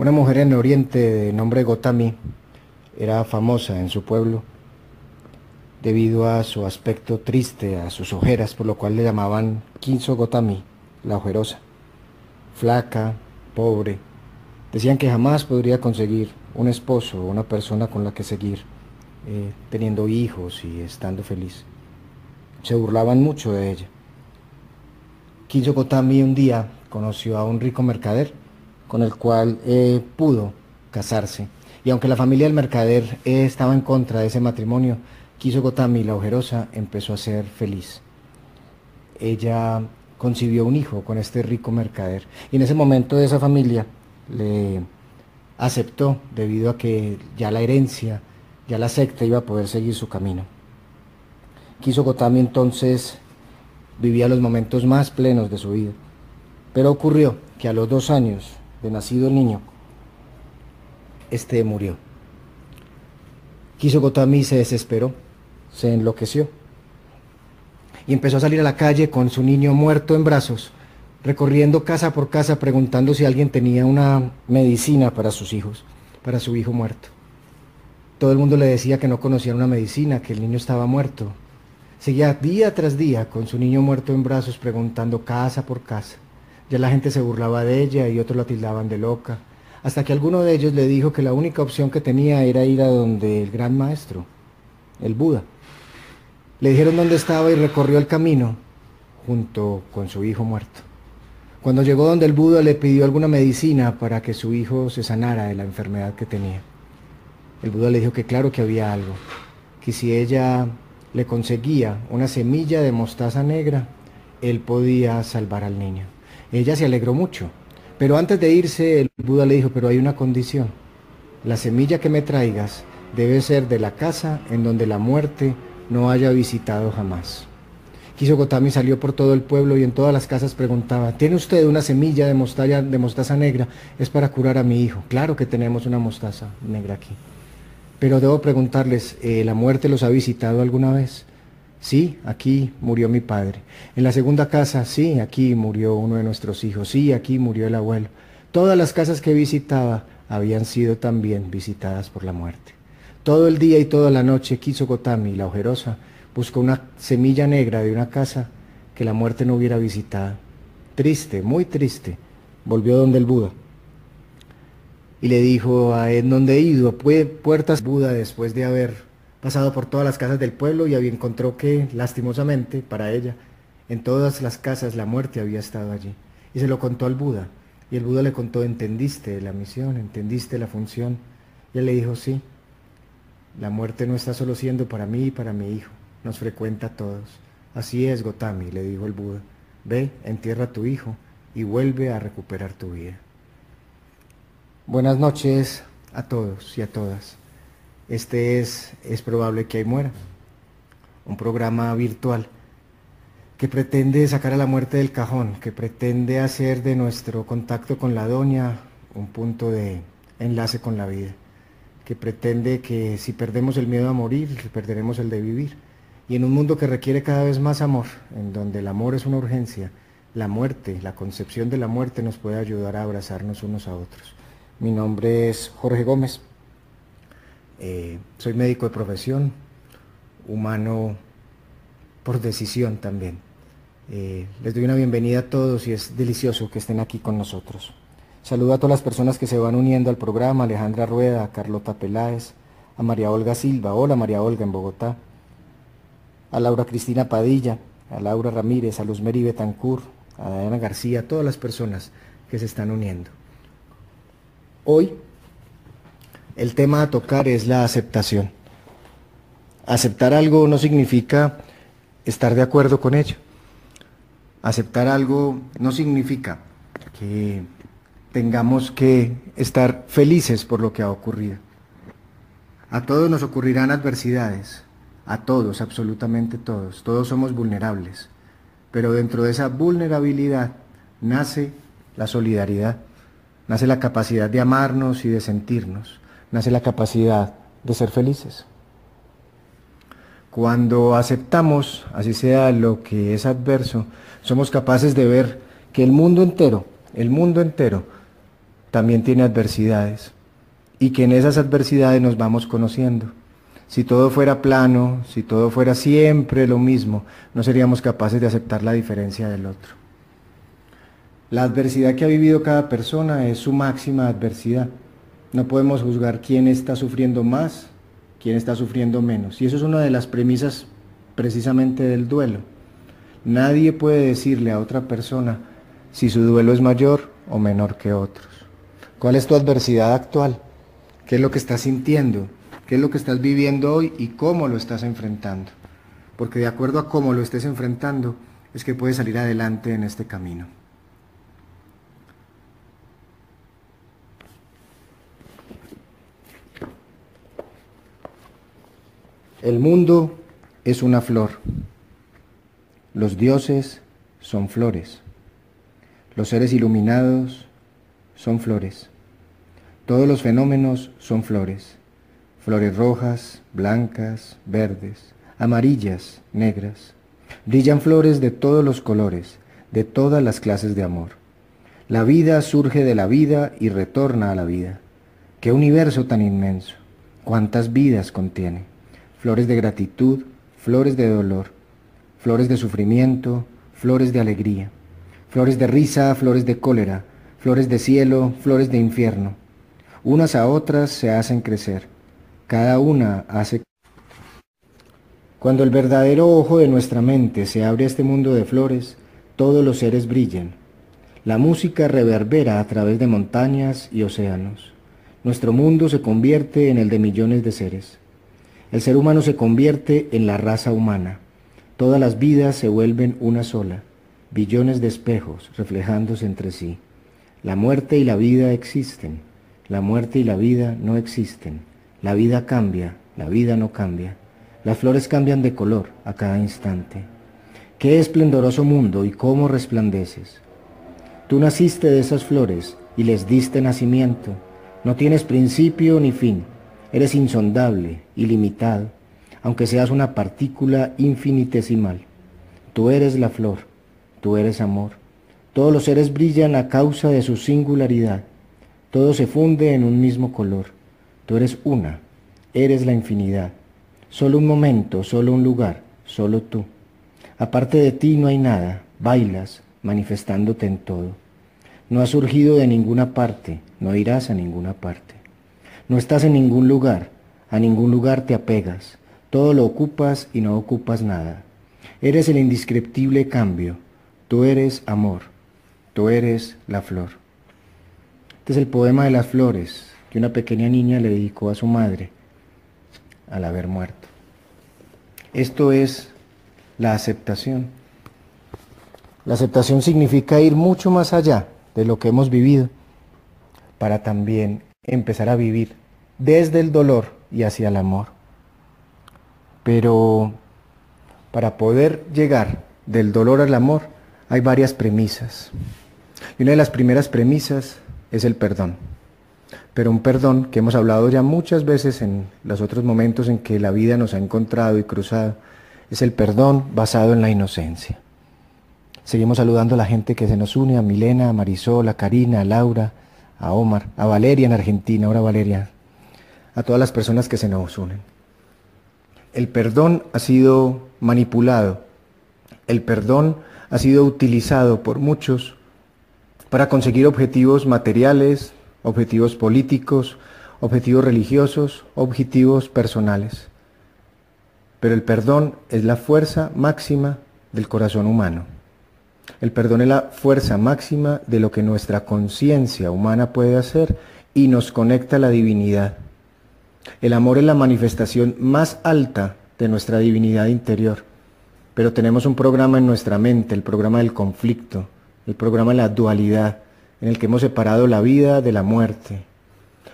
Una mujer en Oriente de nombre Gotami era famosa en su pueblo debido a su aspecto triste, a sus ojeras, por lo cual le llamaban Kinso Gotami, la ojerosa. Flaca, pobre. Decían que jamás podría conseguir un esposo o una persona con la que seguir, eh, teniendo hijos y estando feliz. Se burlaban mucho de ella. Kinso Gotami un día conoció a un rico mercader con el cual eh, pudo casarse. Y aunque la familia del mercader eh, estaba en contra de ese matrimonio, quiso Gotami, la ojerosa, empezó a ser feliz. Ella concibió un hijo con este rico mercader. Y en ese momento esa familia le aceptó debido a que ya la herencia, ya la secta iba a poder seguir su camino. Quiso Gotami entonces vivía los momentos más plenos de su vida. Pero ocurrió que a los dos años de nacido el niño, este murió. Quiso Gotami se desesperó, se enloqueció y empezó a salir a la calle con su niño muerto en brazos, recorriendo casa por casa preguntando si alguien tenía una medicina para sus hijos, para su hijo muerto. Todo el mundo le decía que no conocía una medicina, que el niño estaba muerto. Seguía día tras día con su niño muerto en brazos preguntando casa por casa. Ya la gente se burlaba de ella y otros la tildaban de loca, hasta que alguno de ellos le dijo que la única opción que tenía era ir a donde el gran maestro, el Buda. Le dijeron dónde estaba y recorrió el camino junto con su hijo muerto. Cuando llegó donde el Buda le pidió alguna medicina para que su hijo se sanara de la enfermedad que tenía. El Buda le dijo que claro que había algo, que si ella le conseguía una semilla de mostaza negra, él podía salvar al niño. Ella se alegró mucho, pero antes de irse el Buda le dijo, pero hay una condición. La semilla que me traigas debe ser de la casa en donde la muerte no haya visitado jamás. Kiso Gotami salió por todo el pueblo y en todas las casas preguntaba, ¿tiene usted una semilla de mostaza, de mostaza negra? Es para curar a mi hijo. Claro que tenemos una mostaza negra aquí. Pero debo preguntarles, eh, ¿la muerte los ha visitado alguna vez? Sí, aquí murió mi padre. En la segunda casa, sí, aquí murió uno de nuestros hijos. Sí, aquí murió el abuelo. Todas las casas que visitaba habían sido también visitadas por la muerte. Todo el día y toda la noche quiso Gotami, la ojerosa, buscó una semilla negra de una casa que la muerte no hubiera visitado. Triste, muy triste, volvió donde el Buda. Y le dijo a él, ¿dónde he ido? Puertas Buda después de haber pasado por todas las casas del pueblo y encontró que, lastimosamente, para ella, en todas las casas la muerte había estado allí. Y se lo contó al Buda. Y el Buda le contó, ¿entendiste la misión? ¿Entendiste la función? Y él le dijo, sí, la muerte no está solo siendo para mí y para mi hijo, nos frecuenta a todos. Así es, Gotami, le dijo el Buda. Ve, entierra a tu hijo y vuelve a recuperar tu vida. Buenas noches a todos y a todas. Este es, es probable que ahí muera. Un programa virtual que pretende sacar a la muerte del cajón, que pretende hacer de nuestro contacto con la doña un punto de enlace con la vida, que pretende que si perdemos el miedo a morir, perderemos el de vivir. Y en un mundo que requiere cada vez más amor, en donde el amor es una urgencia, la muerte, la concepción de la muerte nos puede ayudar a abrazarnos unos a otros. Mi nombre es Jorge Gómez. Eh, soy médico de profesión, humano por decisión también. Eh, les doy una bienvenida a todos y es delicioso que estén aquí con nosotros. Saludo a todas las personas que se van uniendo al programa, Alejandra Rueda, a Carlota Peláez, a María Olga Silva, hola María Olga en Bogotá, a Laura Cristina Padilla, a Laura Ramírez, a Luz Meri Betancur, a Diana García, a todas las personas que se están uniendo. Hoy el tema a tocar es la aceptación. Aceptar algo no significa estar de acuerdo con ello. Aceptar algo no significa que tengamos que estar felices por lo que ha ocurrido. A todos nos ocurrirán adversidades, a todos, absolutamente todos. Todos somos vulnerables, pero dentro de esa vulnerabilidad nace la solidaridad, nace la capacidad de amarnos y de sentirnos nace la capacidad de ser felices. Cuando aceptamos, así sea lo que es adverso, somos capaces de ver que el mundo entero, el mundo entero, también tiene adversidades y que en esas adversidades nos vamos conociendo. Si todo fuera plano, si todo fuera siempre lo mismo, no seríamos capaces de aceptar la diferencia del otro. La adversidad que ha vivido cada persona es su máxima adversidad. No podemos juzgar quién está sufriendo más, quién está sufriendo menos. Y eso es una de las premisas precisamente del duelo. Nadie puede decirle a otra persona si su duelo es mayor o menor que otros. ¿Cuál es tu adversidad actual? ¿Qué es lo que estás sintiendo? ¿Qué es lo que estás viviendo hoy y cómo lo estás enfrentando? Porque de acuerdo a cómo lo estés enfrentando es que puedes salir adelante en este camino. El mundo es una flor. Los dioses son flores. Los seres iluminados son flores. Todos los fenómenos son flores. Flores rojas, blancas, verdes, amarillas, negras. Brillan flores de todos los colores, de todas las clases de amor. La vida surge de la vida y retorna a la vida. ¡Qué universo tan inmenso! ¿Cuántas vidas contiene? Flores de gratitud, flores de dolor, flores de sufrimiento, flores de alegría, flores de risa, flores de cólera, flores de cielo, flores de infierno. Unas a otras se hacen crecer, cada una hace... Cuando el verdadero ojo de nuestra mente se abre a este mundo de flores, todos los seres brillan. La música reverbera a través de montañas y océanos. Nuestro mundo se convierte en el de millones de seres. El ser humano se convierte en la raza humana. Todas las vidas se vuelven una sola, billones de espejos reflejándose entre sí. La muerte y la vida existen. La muerte y la vida no existen. La vida cambia, la vida no cambia. Las flores cambian de color a cada instante. Qué esplendoroso mundo y cómo resplandeces. Tú naciste de esas flores y les diste nacimiento. No tienes principio ni fin Eres insondable, ilimitado, aunque seas una partícula infinitesimal. Tú eres la flor, tú eres amor. Todos los seres brillan a causa de su singularidad. Todo se funde en un mismo color. Tú eres una, eres la infinidad. Solo un momento, solo un lugar, solo tú. Aparte de ti no hay nada, bailas, manifestándote en todo. No has surgido de ninguna parte, no irás a ninguna parte. No estás en ningún lugar, a ningún lugar te apegas, todo lo ocupas y no ocupas nada. Eres el indescriptible cambio, tú eres amor, tú eres la flor. Este es el poema de las flores que una pequeña niña le dedicó a su madre al haber muerto. Esto es la aceptación. La aceptación significa ir mucho más allá de lo que hemos vivido para también empezar a vivir desde el dolor y hacia el amor. Pero para poder llegar del dolor al amor hay varias premisas. Y una de las primeras premisas es el perdón. Pero un perdón que hemos hablado ya muchas veces en los otros momentos en que la vida nos ha encontrado y cruzado, es el perdón basado en la inocencia. Seguimos saludando a la gente que se nos une, a Milena, a Marisol, a Karina, a Laura, a Omar, a Valeria en Argentina, ahora Valeria, a todas las personas que se nos unen. El perdón ha sido manipulado, el perdón ha sido utilizado por muchos para conseguir objetivos materiales, objetivos políticos, objetivos religiosos, objetivos personales. Pero el perdón es la fuerza máxima del corazón humano. El perdón es la fuerza máxima de lo que nuestra conciencia humana puede hacer y nos conecta a la divinidad. El amor es la manifestación más alta de nuestra divinidad interior. Pero tenemos un programa en nuestra mente, el programa del conflicto, el programa de la dualidad, en el que hemos separado la vida de la muerte,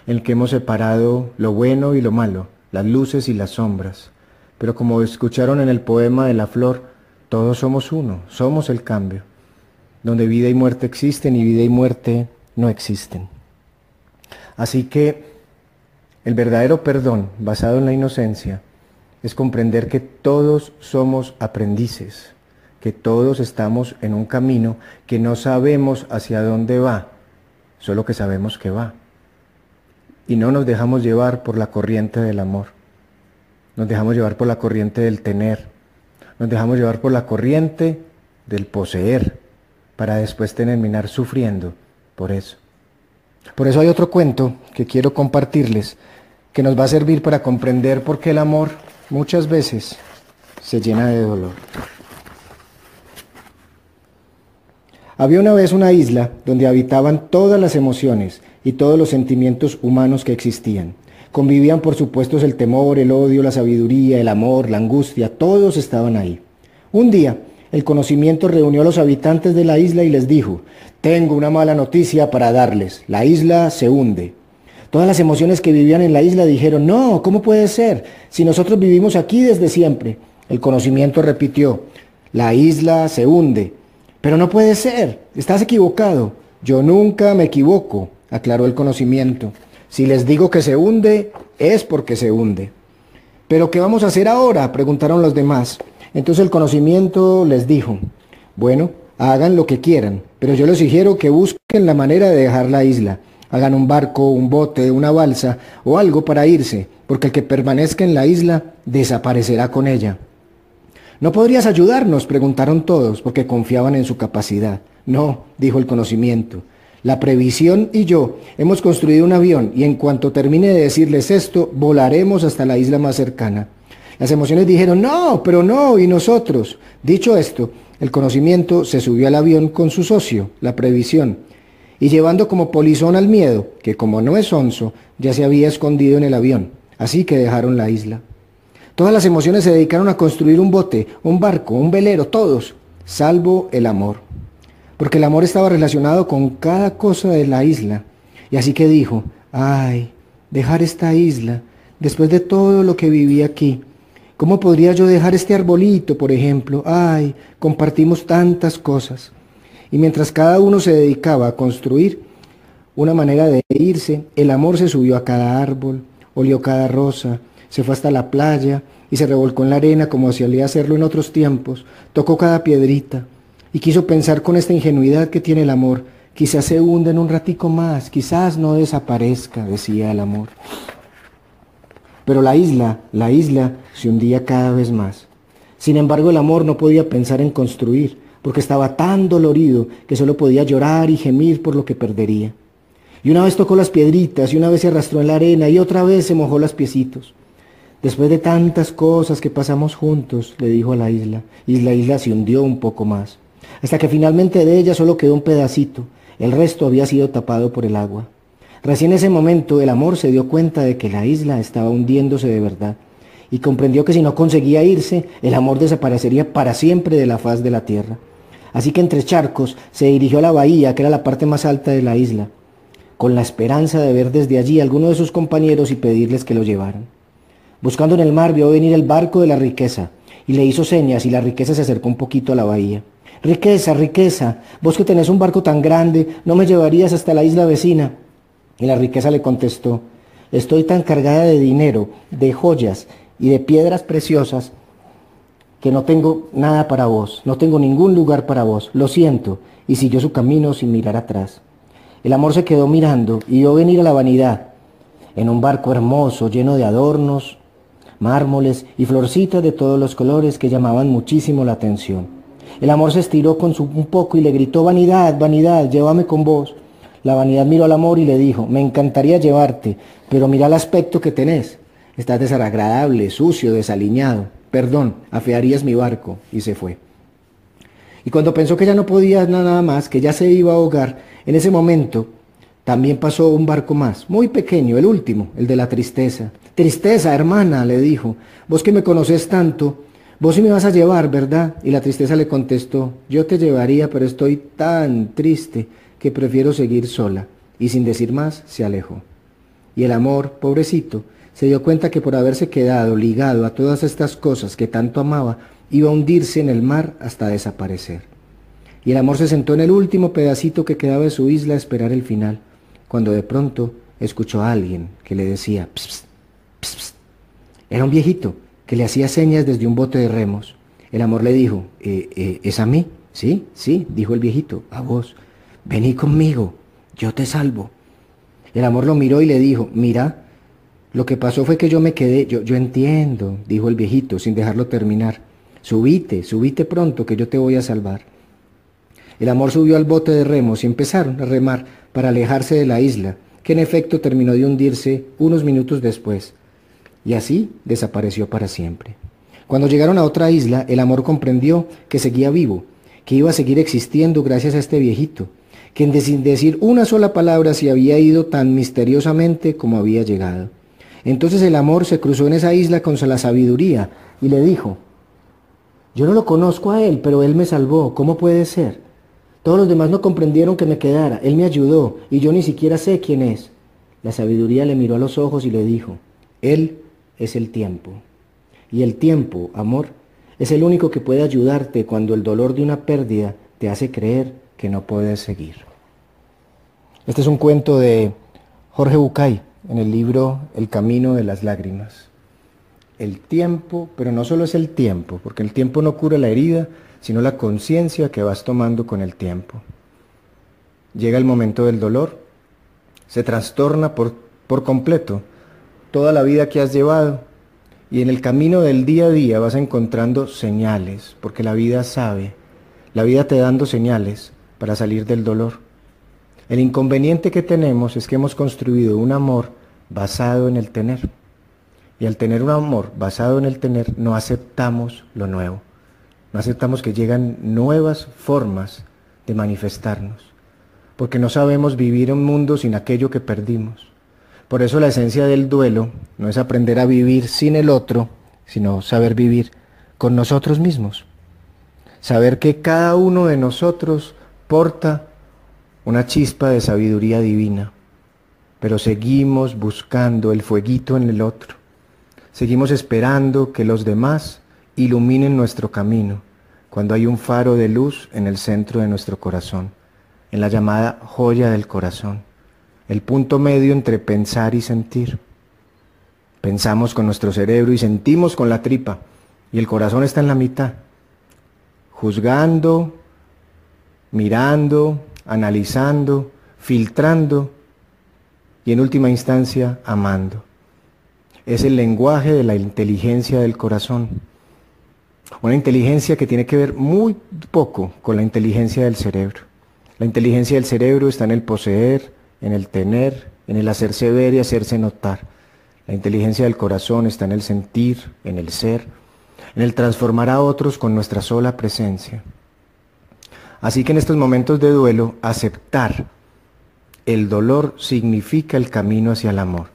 en el que hemos separado lo bueno y lo malo, las luces y las sombras. Pero como escucharon en el poema de la flor, todos somos uno, somos el cambio, donde vida y muerte existen y vida y muerte no existen. Así que el verdadero perdón, basado en la inocencia, es comprender que todos somos aprendices, que todos estamos en un camino que no sabemos hacia dónde va, solo que sabemos que va. Y no nos dejamos llevar por la corriente del amor, nos dejamos llevar por la corriente del tener, nos dejamos llevar por la corriente del poseer, para después terminar sufriendo por eso. Por eso hay otro cuento que quiero compartirles, que nos va a servir para comprender por qué el amor muchas veces se llena de dolor. Había una vez una isla donde habitaban todas las emociones y todos los sentimientos humanos que existían. Convivían por supuesto el temor, el odio, la sabiduría, el amor, la angustia, todos estaban ahí. Un día, el conocimiento reunió a los habitantes de la isla y les dijo, tengo una mala noticia para darles, la isla se hunde. Todas las emociones que vivían en la isla dijeron, no, ¿cómo puede ser? Si nosotros vivimos aquí desde siempre. El conocimiento repitió, la isla se hunde. Pero no puede ser, estás equivocado. Yo nunca me equivoco, aclaró el conocimiento. Si les digo que se hunde, es porque se hunde. ¿Pero qué vamos a hacer ahora? preguntaron los demás. Entonces el conocimiento les dijo, bueno, hagan lo que quieran, pero yo les sugiero que busquen la manera de dejar la isla. Hagan un barco, un bote, una balsa o algo para irse, porque el que permanezca en la isla desaparecerá con ella. ¿No podrías ayudarnos? preguntaron todos, porque confiaban en su capacidad. No, dijo el conocimiento. La previsión y yo hemos construido un avión y en cuanto termine de decirles esto, volaremos hasta la isla más cercana. Las emociones dijeron, no, pero no, y nosotros. Dicho esto, el conocimiento se subió al avión con su socio, la previsión, y llevando como polizón al miedo, que como no es onzo, ya se había escondido en el avión. Así que dejaron la isla. Todas las emociones se dedicaron a construir un bote, un barco, un velero, todos, salvo el amor. Porque el amor estaba relacionado con cada cosa de la isla. Y así que dijo, ay, dejar esta isla, después de todo lo que viví aquí. ¿Cómo podría yo dejar este arbolito, por ejemplo? Ay, compartimos tantas cosas. Y mientras cada uno se dedicaba a construir una manera de irse, el amor se subió a cada árbol, olió cada rosa, se fue hasta la playa y se revolcó en la arena como solía hacerlo en otros tiempos, tocó cada piedrita y quiso pensar con esta ingenuidad que tiene el amor, quizás se hunda en un ratico más, quizás no desaparezca, decía el amor. Pero la isla, la isla se hundía cada vez más. Sin embargo, el amor no podía pensar en construir, porque estaba tan dolorido que solo podía llorar y gemir por lo que perdería. Y una vez tocó las piedritas, y una vez se arrastró en la arena, y otra vez se mojó los piecitos. Después de tantas cosas que pasamos juntos, le dijo a la isla, y la isla se hundió un poco más, hasta que finalmente de ella solo quedó un pedacito, el resto había sido tapado por el agua. Recién en ese momento el amor se dio cuenta de que la isla estaba hundiéndose de verdad, y comprendió que si no conseguía irse, el amor desaparecería para siempre de la faz de la tierra. Así que entre charcos se dirigió a la bahía, que era la parte más alta de la isla, con la esperanza de ver desde allí a alguno de sus compañeros y pedirles que lo llevaran. Buscando en el mar vio venir el barco de la riqueza y le hizo señas y la riqueza se acercó un poquito a la bahía. Riqueza, riqueza, vos que tenés un barco tan grande, ¿no me llevarías hasta la isla vecina? Y la riqueza le contestó, estoy tan cargada de dinero, de joyas y de piedras preciosas que no tengo nada para vos, no tengo ningún lugar para vos, lo siento, y siguió su camino sin mirar atrás. El amor se quedó mirando y vio venir a la vanidad, en un barco hermoso, lleno de adornos, mármoles y florcitas de todos los colores que llamaban muchísimo la atención. El amor se estiró con su un poco y le gritó, vanidad, vanidad, llévame con vos. La vanidad miró al amor y le dijo, me encantaría llevarte, pero mira el aspecto que tenés. Estás desagradable, sucio, desaliñado. Perdón, afearías mi barco. Y se fue. Y cuando pensó que ya no podía nada más, que ya se iba a ahogar, en ese momento también pasó un barco más, muy pequeño, el último, el de la tristeza. Tristeza, hermana, le dijo, vos que me conoces tanto, vos sí me vas a llevar, ¿verdad? Y la tristeza le contestó, yo te llevaría, pero estoy tan triste que prefiero seguir sola. Y sin decir más, se alejó. Y el amor, pobrecito, se dio cuenta que por haberse quedado ligado a todas estas cosas que tanto amaba, iba a hundirse en el mar hasta desaparecer. Y el amor se sentó en el último pedacito que quedaba de su isla a esperar el final, cuando de pronto escuchó a alguien que le decía, pss, era un viejito que le hacía señas desde un bote de remos. El amor le dijo, eh, eh, ¿es a mí? Sí, sí, dijo el viejito, a vos. Vení conmigo, yo te salvo. El amor lo miró y le dijo, mira, lo que pasó fue que yo me quedé, yo, yo entiendo, dijo el viejito sin dejarlo terminar. Subite, subite pronto que yo te voy a salvar. El amor subió al bote de remos y empezaron a remar para alejarse de la isla, que en efecto terminó de hundirse unos minutos después. Y así desapareció para siempre. Cuando llegaron a otra isla, el amor comprendió que seguía vivo, que iba a seguir existiendo gracias a este viejito, que sin decir una sola palabra se había ido tan misteriosamente como había llegado. Entonces el amor se cruzó en esa isla con la sabiduría y le dijo, yo no lo conozco a él, pero él me salvó, ¿cómo puede ser? Todos los demás no comprendieron que me quedara, él me ayudó y yo ni siquiera sé quién es. La sabiduría le miró a los ojos y le dijo, él es el tiempo. Y el tiempo, amor, es el único que puede ayudarte cuando el dolor de una pérdida te hace creer que no puedes seguir. Este es un cuento de Jorge Bucay en el libro El Camino de las Lágrimas. El tiempo, pero no solo es el tiempo, porque el tiempo no cura la herida, sino la conciencia que vas tomando con el tiempo. Llega el momento del dolor, se trastorna por, por completo toda la vida que has llevado, y en el camino del día a día vas encontrando señales, porque la vida sabe, la vida te dando señales para salir del dolor. El inconveniente que tenemos es que hemos construido un amor basado en el tener. Y al tener un amor basado en el tener, no aceptamos lo nuevo. No aceptamos que llegan nuevas formas de manifestarnos. Porque no sabemos vivir un mundo sin aquello que perdimos. Por eso la esencia del duelo no es aprender a vivir sin el otro, sino saber vivir con nosotros mismos. Saber que cada uno de nosotros porta una chispa de sabiduría divina, pero seguimos buscando el fueguito en el otro. Seguimos esperando que los demás iluminen nuestro camino, cuando hay un faro de luz en el centro de nuestro corazón, en la llamada joya del corazón el punto medio entre pensar y sentir. Pensamos con nuestro cerebro y sentimos con la tripa, y el corazón está en la mitad, juzgando, mirando, analizando, filtrando y en última instancia amando. Es el lenguaje de la inteligencia del corazón. Una inteligencia que tiene que ver muy poco con la inteligencia del cerebro. La inteligencia del cerebro está en el poseer, en el tener, en el hacerse ver y hacerse notar. La inteligencia del corazón está en el sentir, en el ser, en el transformar a otros con nuestra sola presencia. Así que en estos momentos de duelo, aceptar el dolor significa el camino hacia el amor.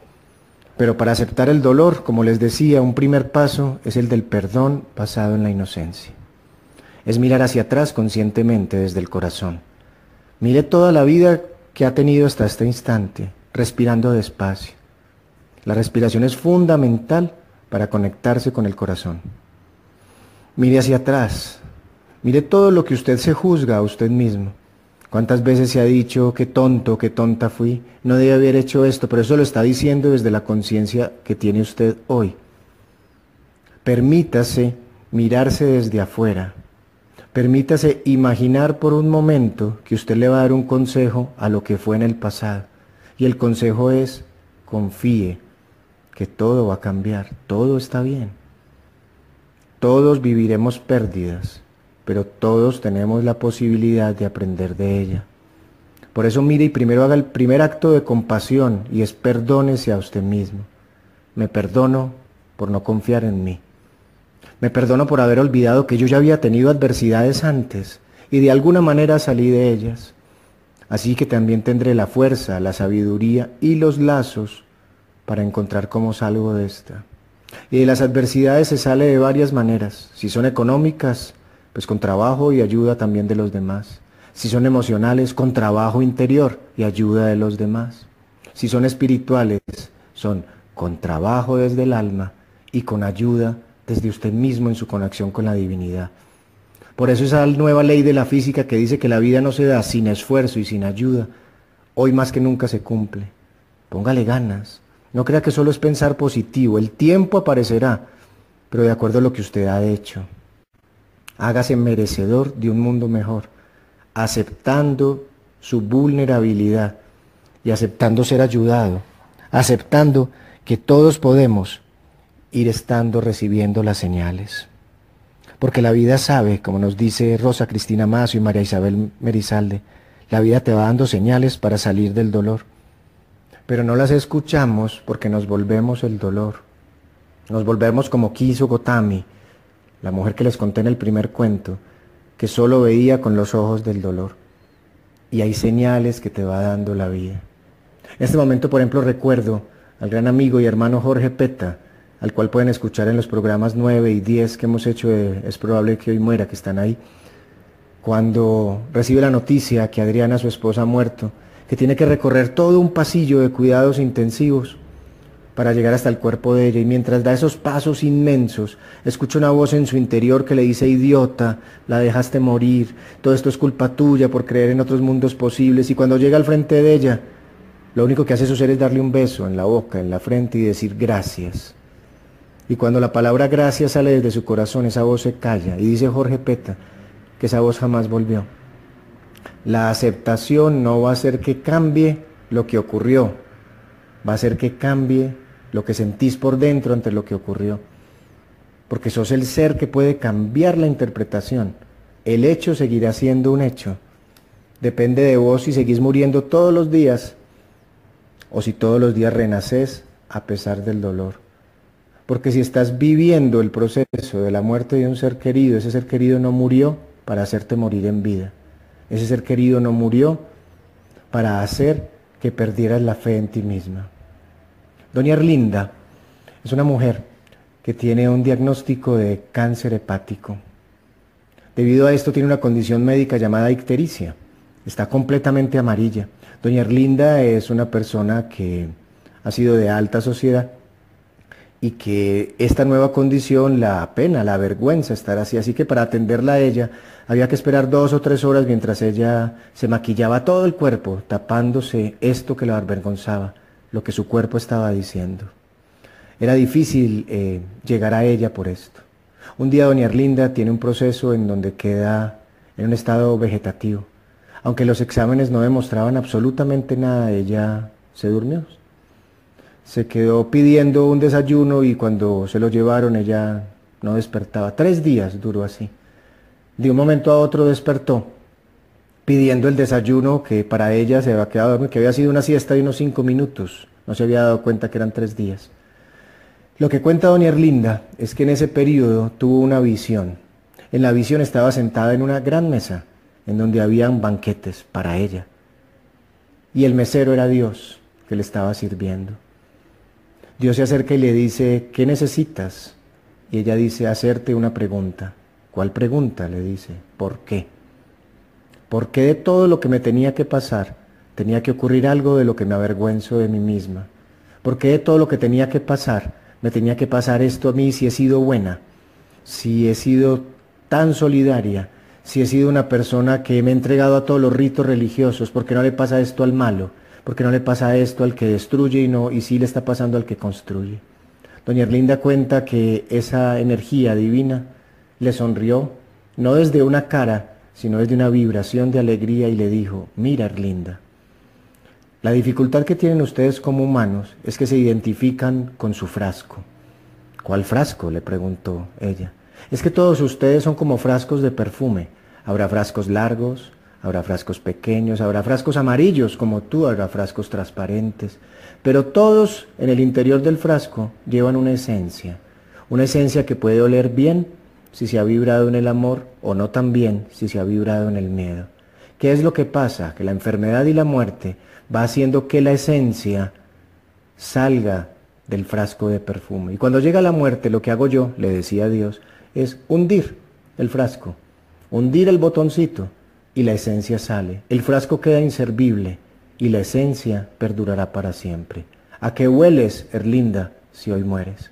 Pero para aceptar el dolor, como les decía, un primer paso es el del perdón basado en la inocencia. Es mirar hacia atrás conscientemente desde el corazón. Mire toda la vida que ha tenido hasta este instante, respirando despacio. La respiración es fundamental para conectarse con el corazón. Mire hacia atrás, mire todo lo que usted se juzga a usted mismo. ¿Cuántas veces se ha dicho qué tonto, qué tonta fui? No debe haber hecho esto, pero eso lo está diciendo desde la conciencia que tiene usted hoy. Permítase mirarse desde afuera, Permítase imaginar por un momento que usted le va a dar un consejo a lo que fue en el pasado. Y el consejo es, confíe que todo va a cambiar, todo está bien. Todos viviremos pérdidas, pero todos tenemos la posibilidad de aprender de ella. Por eso mire y primero haga el primer acto de compasión y es perdónese a usted mismo. Me perdono por no confiar en mí. Me perdono por haber olvidado que yo ya había tenido adversidades antes y de alguna manera salí de ellas. Así que también tendré la fuerza, la sabiduría y los lazos para encontrar cómo salgo de esta. Y de las adversidades se sale de varias maneras. Si son económicas, pues con trabajo y ayuda también de los demás. Si son emocionales, con trabajo interior y ayuda de los demás. Si son espirituales, son con trabajo desde el alma y con ayuda desde usted mismo en su conexión con la divinidad. Por eso esa nueva ley de la física que dice que la vida no se da sin esfuerzo y sin ayuda, hoy más que nunca se cumple. Póngale ganas. No crea que solo es pensar positivo. El tiempo aparecerá, pero de acuerdo a lo que usted ha hecho. Hágase merecedor de un mundo mejor, aceptando su vulnerabilidad y aceptando ser ayudado, aceptando que todos podemos ir estando recibiendo las señales. Porque la vida sabe, como nos dice Rosa Cristina Mazo y María Isabel Merizalde, la vida te va dando señales para salir del dolor. Pero no las escuchamos porque nos volvemos el dolor. Nos volvemos como quiso Gotami, la mujer que les conté en el primer cuento, que solo veía con los ojos del dolor. Y hay señales que te va dando la vida. En este momento, por ejemplo, recuerdo al gran amigo y hermano Jorge Peta, al cual pueden escuchar en los programas 9 y 10 que hemos hecho Es probable que hoy muera, que están ahí, cuando recibe la noticia que Adriana, su esposa, ha muerto, que tiene que recorrer todo un pasillo de cuidados intensivos para llegar hasta el cuerpo de ella y mientras da esos pasos inmensos, escucha una voz en su interior que le dice, idiota, la dejaste morir, todo esto es culpa tuya por creer en otros mundos posibles y cuando llega al frente de ella, lo único que hace su ser es darle un beso en la boca, en la frente y decir gracias. Y cuando la palabra gracias sale desde su corazón, esa voz se calla. Y dice Jorge Peta que esa voz jamás volvió. La aceptación no va a hacer que cambie lo que ocurrió, va a hacer que cambie lo que sentís por dentro ante lo que ocurrió. Porque sos el ser que puede cambiar la interpretación. El hecho seguirá siendo un hecho. Depende de vos si seguís muriendo todos los días o si todos los días renaces a pesar del dolor. Porque si estás viviendo el proceso de la muerte de un ser querido, ese ser querido no murió para hacerte morir en vida. Ese ser querido no murió para hacer que perdieras la fe en ti misma. Doña Erlinda es una mujer que tiene un diagnóstico de cáncer hepático. Debido a esto tiene una condición médica llamada ictericia. Está completamente amarilla. Doña Erlinda es una persona que ha sido de alta sociedad y que esta nueva condición la apena, la avergüenza estar así. Así que para atenderla a ella había que esperar dos o tres horas mientras ella se maquillaba todo el cuerpo, tapándose esto que la avergonzaba, lo que su cuerpo estaba diciendo. Era difícil eh, llegar a ella por esto. Un día doña Erlinda tiene un proceso en donde queda en un estado vegetativo. Aunque los exámenes no demostraban absolutamente nada, ella se durmió se quedó pidiendo un desayuno y cuando se lo llevaron ella no despertaba. Tres días duró así. De un momento a otro despertó pidiendo el desayuno que para ella se había quedado que había sido una siesta de unos cinco minutos. No se había dado cuenta que eran tres días. Lo que cuenta doña Erlinda es que en ese periodo tuvo una visión. En la visión estaba sentada en una gran mesa en donde habían banquetes para ella. Y el mesero era Dios que le estaba sirviendo. Dios se acerca y le dice, ¿qué necesitas? Y ella dice, hacerte una pregunta. ¿Cuál pregunta? Le dice, ¿por qué? ¿Por qué de todo lo que me tenía que pasar tenía que ocurrir algo de lo que me avergüenzo de mí misma? ¿Por qué de todo lo que tenía que pasar me tenía que pasar esto a mí si he sido buena? Si he sido tan solidaria, si he sido una persona que me he entregado a todos los ritos religiosos, ¿por qué no le pasa esto al malo? porque no le pasa esto al que destruye y, no, y sí le está pasando al que construye. Doña Erlinda cuenta que esa energía divina le sonrió, no desde una cara, sino desde una vibración de alegría y le dijo, mira Erlinda, la dificultad que tienen ustedes como humanos es que se identifican con su frasco. ¿Cuál frasco? le preguntó ella. Es que todos ustedes son como frascos de perfume. Habrá frascos largos, Habrá frascos pequeños, habrá frascos amarillos como tú, habrá frascos transparentes, pero todos en el interior del frasco llevan una esencia, una esencia que puede oler bien si se ha vibrado en el amor o no tan bien si se ha vibrado en el miedo. ¿Qué es lo que pasa? Que la enfermedad y la muerte va haciendo que la esencia salga del frasco de perfume. Y cuando llega la muerte, lo que hago yo, le decía a Dios, es hundir el frasco, hundir el botoncito y la esencia sale. El frasco queda inservible y la esencia perdurará para siempre. ¿A qué hueles, Erlinda, si hoy mueres?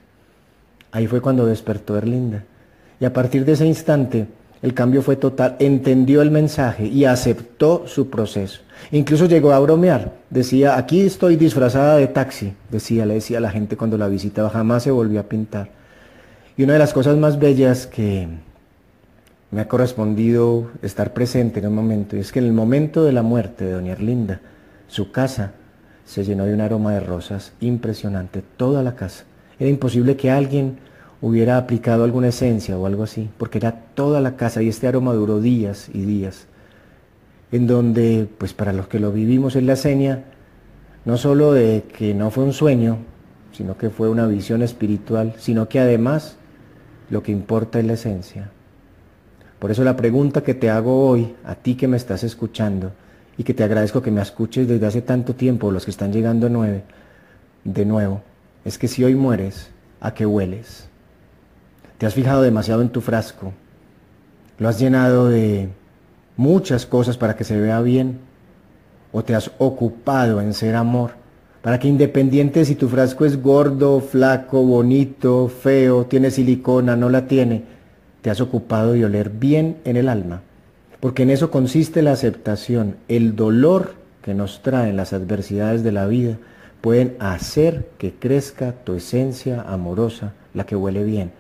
Ahí fue cuando despertó Erlinda. Y a partir de ese instante, el cambio fue total. Entendió el mensaje y aceptó su proceso. Incluso llegó a bromear. Decía, aquí estoy disfrazada de taxi. Decía, le decía a la gente cuando la visitaba. Jamás se volvió a pintar. Y una de las cosas más bellas que, me ha correspondido estar presente en un momento, es que en el momento de la muerte de doña Erlinda, su casa se llenó de un aroma de rosas impresionante, toda la casa. Era imposible que alguien hubiera aplicado alguna esencia o algo así, porque era toda la casa y este aroma duró días y días, en donde, pues para los que lo vivimos en la seña, no solo de que no fue un sueño, sino que fue una visión espiritual, sino que además lo que importa es la esencia. Por eso la pregunta que te hago hoy, a ti que me estás escuchando, y que te agradezco que me escuches desde hace tanto tiempo, los que están llegando nueve, de nuevo, es que si hoy mueres, ¿a qué hueles? Te has fijado demasiado en tu frasco, lo has llenado de muchas cosas para que se vea bien, o te has ocupado en ser amor, para que independiente si tu frasco es gordo, flaco, bonito, feo, tiene silicona, no la tiene, te has ocupado de oler bien en el alma, porque en eso consiste la aceptación. El dolor que nos traen las adversidades de la vida pueden hacer que crezca tu esencia amorosa, la que huele bien.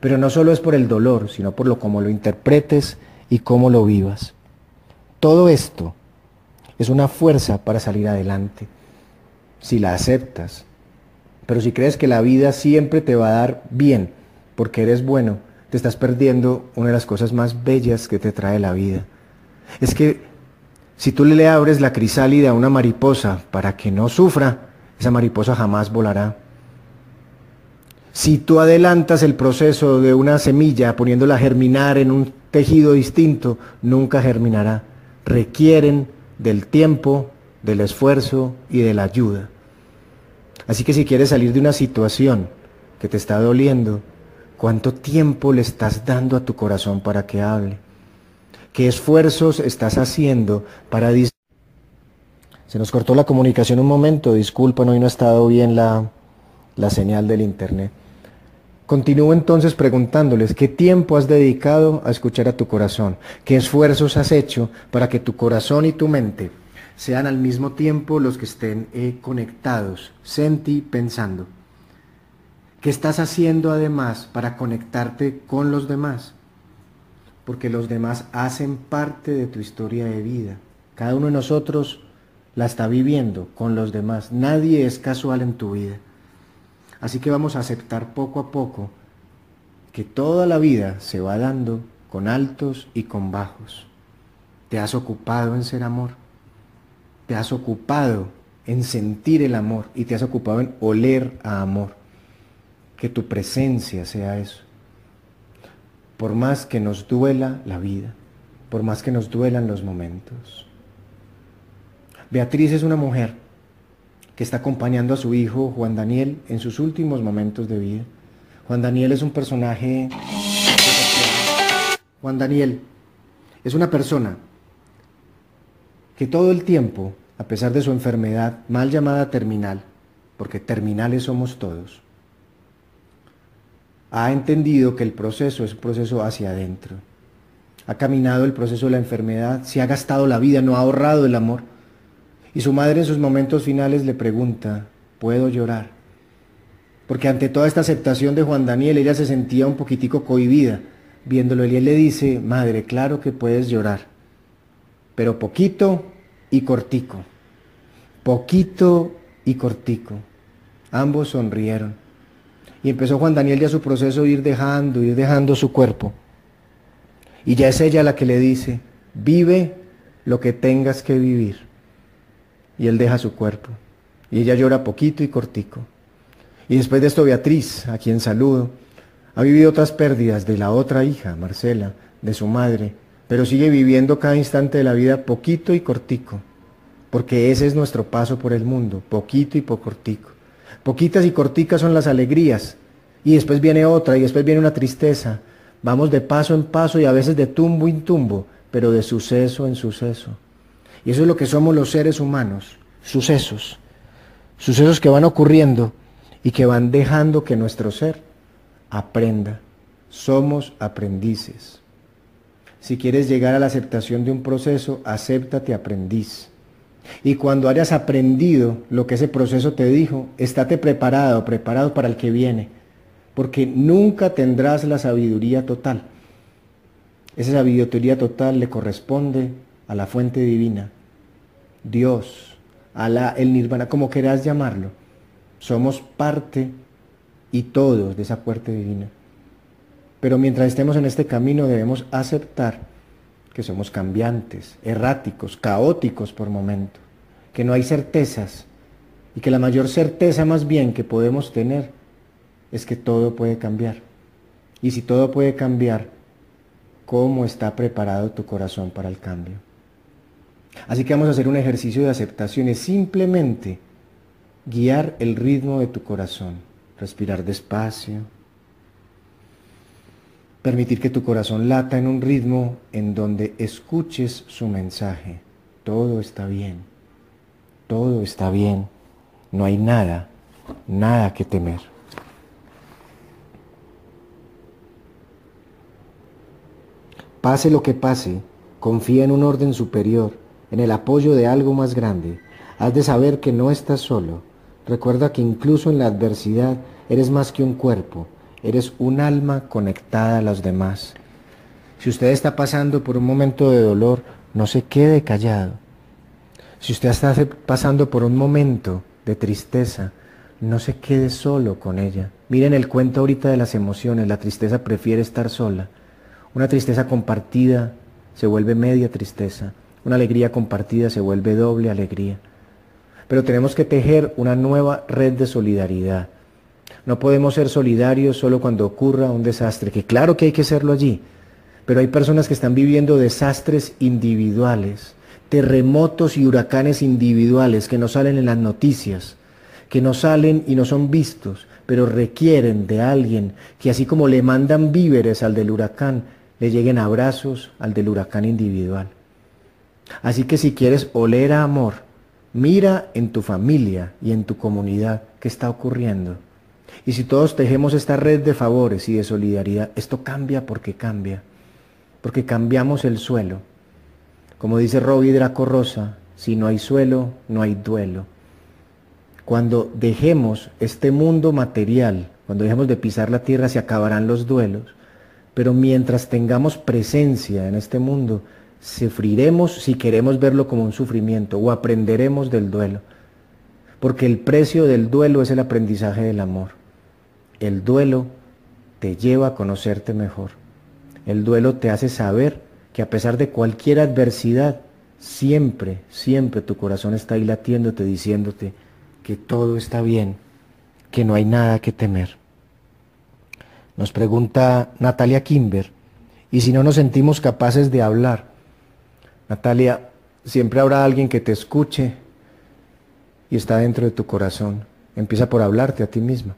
Pero no solo es por el dolor, sino por lo como lo interpretes y cómo lo vivas. Todo esto es una fuerza para salir adelante, si la aceptas. Pero si crees que la vida siempre te va a dar bien, porque eres bueno, te estás perdiendo una de las cosas más bellas que te trae la vida. Es que si tú le abres la crisálida a una mariposa para que no sufra, esa mariposa jamás volará. Si tú adelantas el proceso de una semilla poniéndola a germinar en un tejido distinto, nunca germinará. Requieren del tiempo, del esfuerzo y de la ayuda. Así que si quieres salir de una situación que te está doliendo, ¿cuánto tiempo le estás dando a tu corazón para que hable? ¿Qué esfuerzos estás haciendo para... Se nos cortó la comunicación un momento, disculpen, hoy no ha estado bien la, la señal del internet. Continúo entonces preguntándoles, ¿qué tiempo has dedicado a escuchar a tu corazón? ¿Qué esfuerzos has hecho para que tu corazón y tu mente sean al mismo tiempo los que estén eh, conectados, senti, pensando? ¿Qué estás haciendo además para conectarte con los demás? Porque los demás hacen parte de tu historia de vida. Cada uno de nosotros la está viviendo con los demás. Nadie es casual en tu vida. Así que vamos a aceptar poco a poco que toda la vida se va dando con altos y con bajos. Te has ocupado en ser amor. Te has ocupado en sentir el amor y te has ocupado en oler a amor. Que tu presencia sea eso. Por más que nos duela la vida, por más que nos duelan los momentos. Beatriz es una mujer que está acompañando a su hijo Juan Daniel en sus últimos momentos de vida. Juan Daniel es un personaje... Juan Daniel es una persona que todo el tiempo, a pesar de su enfermedad mal llamada terminal, porque terminales somos todos, ha entendido que el proceso es un proceso hacia adentro. Ha caminado el proceso de la enfermedad, se ha gastado la vida, no ha ahorrado el amor y su madre en sus momentos finales le pregunta, ¿puedo llorar? Porque ante toda esta aceptación de Juan Daniel, ella se sentía un poquitico cohibida. Viéndolo, él le dice, madre, claro que puedes llorar, pero poquito y cortico. Poquito y cortico. Ambos sonrieron. Y empezó Juan Daniel ya su proceso de ir dejando, ir dejando su cuerpo. Y ya es ella la que le dice, vive lo que tengas que vivir y él deja su cuerpo. Y ella llora poquito y cortico. Y después de esto Beatriz, a quien saludo, ha vivido otras pérdidas de la otra hija, Marcela, de su madre, pero sigue viviendo cada instante de la vida poquito y cortico, porque ese es nuestro paso por el mundo, poquito y por cortico. Poquitas y corticas son las alegrías, y después viene otra, y después viene una tristeza. Vamos de paso en paso y a veces de tumbo en tumbo, pero de suceso en suceso. Y eso es lo que somos los seres humanos, sucesos, sucesos que van ocurriendo y que van dejando que nuestro ser aprenda. Somos aprendices. Si quieres llegar a la aceptación de un proceso, acéptate aprendiz. Y cuando hayas aprendido lo que ese proceso te dijo, estate preparado, preparado para el que viene, porque nunca tendrás la sabiduría total. Esa sabiduría total le corresponde a la fuente divina. Dios, Alá, el nirvana, como quieras llamarlo. Somos parte y todos de esa puerta divina. Pero mientras estemos en este camino debemos aceptar que somos cambiantes, erráticos, caóticos por momento, que no hay certezas y que la mayor certeza más bien que podemos tener es que todo puede cambiar. Y si todo puede cambiar, ¿cómo está preparado tu corazón para el cambio? Así que vamos a hacer un ejercicio de aceptación, es simplemente guiar el ritmo de tu corazón, respirar despacio, permitir que tu corazón lata en un ritmo en donde escuches su mensaje. Todo está bien, todo está bien, no hay nada, nada que temer. Pase lo que pase, confía en un orden superior en el apoyo de algo más grande. Has de saber que no estás solo. Recuerda que incluso en la adversidad eres más que un cuerpo, eres un alma conectada a los demás. Si usted está pasando por un momento de dolor, no se quede callado. Si usted está pasando por un momento de tristeza, no se quede solo con ella. Miren el cuento ahorita de las emociones, la tristeza prefiere estar sola. Una tristeza compartida se vuelve media tristeza. Una alegría compartida se vuelve doble alegría. Pero tenemos que tejer una nueva red de solidaridad. No podemos ser solidarios solo cuando ocurra un desastre, que claro que hay que serlo allí, pero hay personas que están viviendo desastres individuales, terremotos y huracanes individuales que no salen en las noticias, que no salen y no son vistos, pero requieren de alguien que así como le mandan víveres al del huracán, le lleguen abrazos al del huracán individual. Así que si quieres oler a amor, mira en tu familia y en tu comunidad qué está ocurriendo. Y si todos tejemos esta red de favores y de solidaridad, esto cambia porque cambia, porque cambiamos el suelo. Como dice Robbie Draco Rosa, si no hay suelo, no hay duelo. Cuando dejemos este mundo material, cuando dejemos de pisar la tierra, se acabarán los duelos. Pero mientras tengamos presencia en este mundo, sufriremos si queremos verlo como un sufrimiento o aprenderemos del duelo. Porque el precio del duelo es el aprendizaje del amor. El duelo te lleva a conocerte mejor. El duelo te hace saber que a pesar de cualquier adversidad, siempre, siempre tu corazón está ahí latiéndote, diciéndote que todo está bien, que no hay nada que temer. Nos pregunta Natalia Kimber, ¿y si no nos sentimos capaces de hablar? Natalia, siempre habrá alguien que te escuche y está dentro de tu corazón. Empieza por hablarte a ti misma.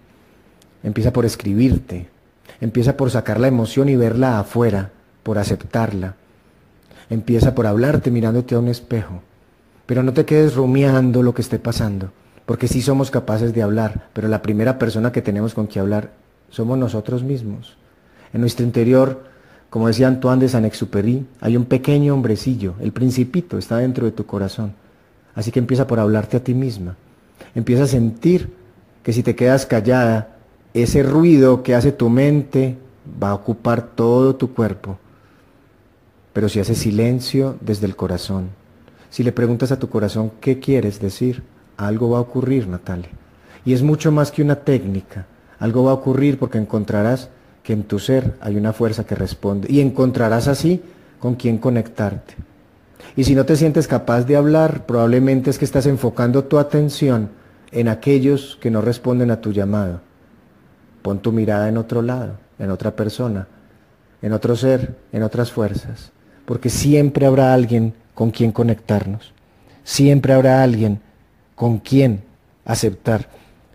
Empieza por escribirte. Empieza por sacar la emoción y verla afuera, por aceptarla. Empieza por hablarte mirándote a un espejo. Pero no te quedes rumiando lo que esté pasando, porque sí somos capaces de hablar, pero la primera persona que tenemos con que hablar somos nosotros mismos. En nuestro interior como decía Antoine de Saint-Exupéry, hay un pequeño hombrecillo, el principito está dentro de tu corazón. Así que empieza por hablarte a ti misma. Empieza a sentir que si te quedas callada, ese ruido que hace tu mente va a ocupar todo tu cuerpo. Pero si haces silencio desde el corazón, si le preguntas a tu corazón qué quieres decir, algo va a ocurrir, Natalia. Y es mucho más que una técnica. Algo va a ocurrir porque encontrarás en tu ser hay una fuerza que responde y encontrarás así con quién conectarte. Y si no te sientes capaz de hablar, probablemente es que estás enfocando tu atención en aquellos que no responden a tu llamado. Pon tu mirada en otro lado, en otra persona, en otro ser, en otras fuerzas, porque siempre habrá alguien con quien conectarnos. Siempre habrá alguien con quien aceptar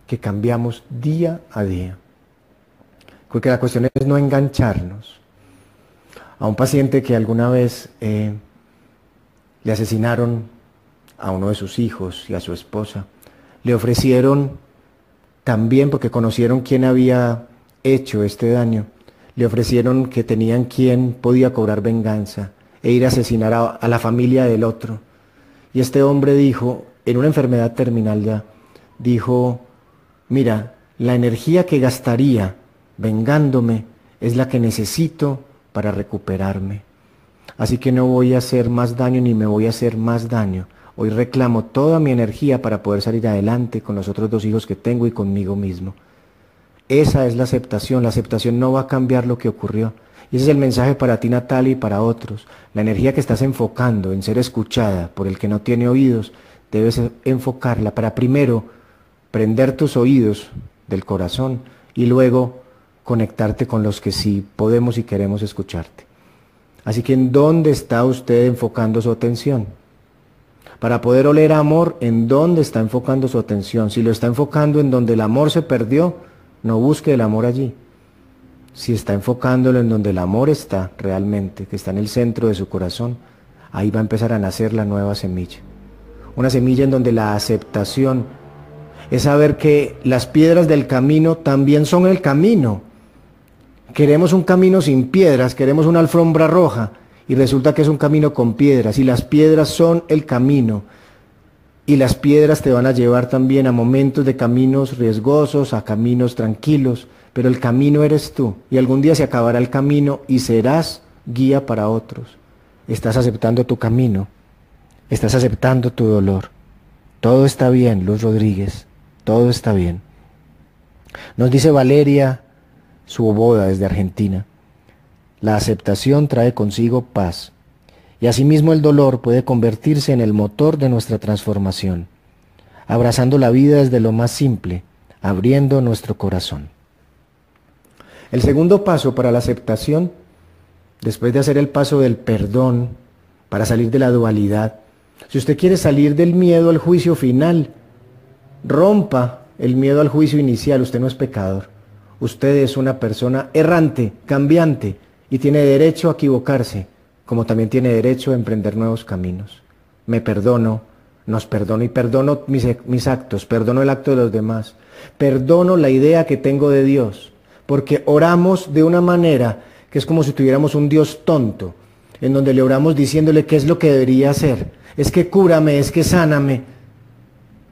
que cambiamos día a día. Porque la cuestión es no engancharnos. A un paciente que alguna vez eh, le asesinaron a uno de sus hijos y a su esposa, le ofrecieron también, porque conocieron quién había hecho este daño, le ofrecieron que tenían quien podía cobrar venganza e ir a asesinar a, a la familia del otro. Y este hombre dijo, en una enfermedad terminal ya, dijo, mira, la energía que gastaría vengándome es la que necesito para recuperarme. Así que no voy a hacer más daño ni me voy a hacer más daño. Hoy reclamo toda mi energía para poder salir adelante con los otros dos hijos que tengo y conmigo mismo. Esa es la aceptación. La aceptación no va a cambiar lo que ocurrió. Y ese es el mensaje para ti, Natalia, y para otros. La energía que estás enfocando en ser escuchada por el que no tiene oídos, debes enfocarla para primero prender tus oídos del corazón y luego conectarte con los que sí podemos y queremos escucharte. Así que ¿en dónde está usted enfocando su atención? Para poder oler amor, ¿en dónde está enfocando su atención? Si lo está enfocando en donde el amor se perdió, no busque el amor allí. Si está enfocándolo en donde el amor está realmente, que está en el centro de su corazón, ahí va a empezar a nacer la nueva semilla. Una semilla en donde la aceptación es saber que las piedras del camino también son el camino. Queremos un camino sin piedras, queremos una alfombra roja, y resulta que es un camino con piedras y las piedras son el camino. Y las piedras te van a llevar también a momentos de caminos riesgosos, a caminos tranquilos, pero el camino eres tú y algún día se acabará el camino y serás guía para otros. Estás aceptando tu camino, estás aceptando tu dolor. Todo está bien, Luz Rodríguez, todo está bien. Nos dice Valeria, su boda desde Argentina. La aceptación trae consigo paz y asimismo el dolor puede convertirse en el motor de nuestra transformación, abrazando la vida desde lo más simple, abriendo nuestro corazón. El segundo paso para la aceptación, después de hacer el paso del perdón, para salir de la dualidad, si usted quiere salir del miedo al juicio final, rompa el miedo al juicio inicial, usted no es pecador, usted es una persona errante, cambiante, y tiene derecho a equivocarse, como también tiene derecho a emprender nuevos caminos. Me perdono, nos perdono y perdono mis, mis, actos, perdono el acto de los demás, perdono la idea que tengo de Dios, porque oramos de una manera que es como si tuviéramos un Dios tonto, en donde le oramos diciéndole qué es lo que debería hacer, es que cúrame, es que sáname,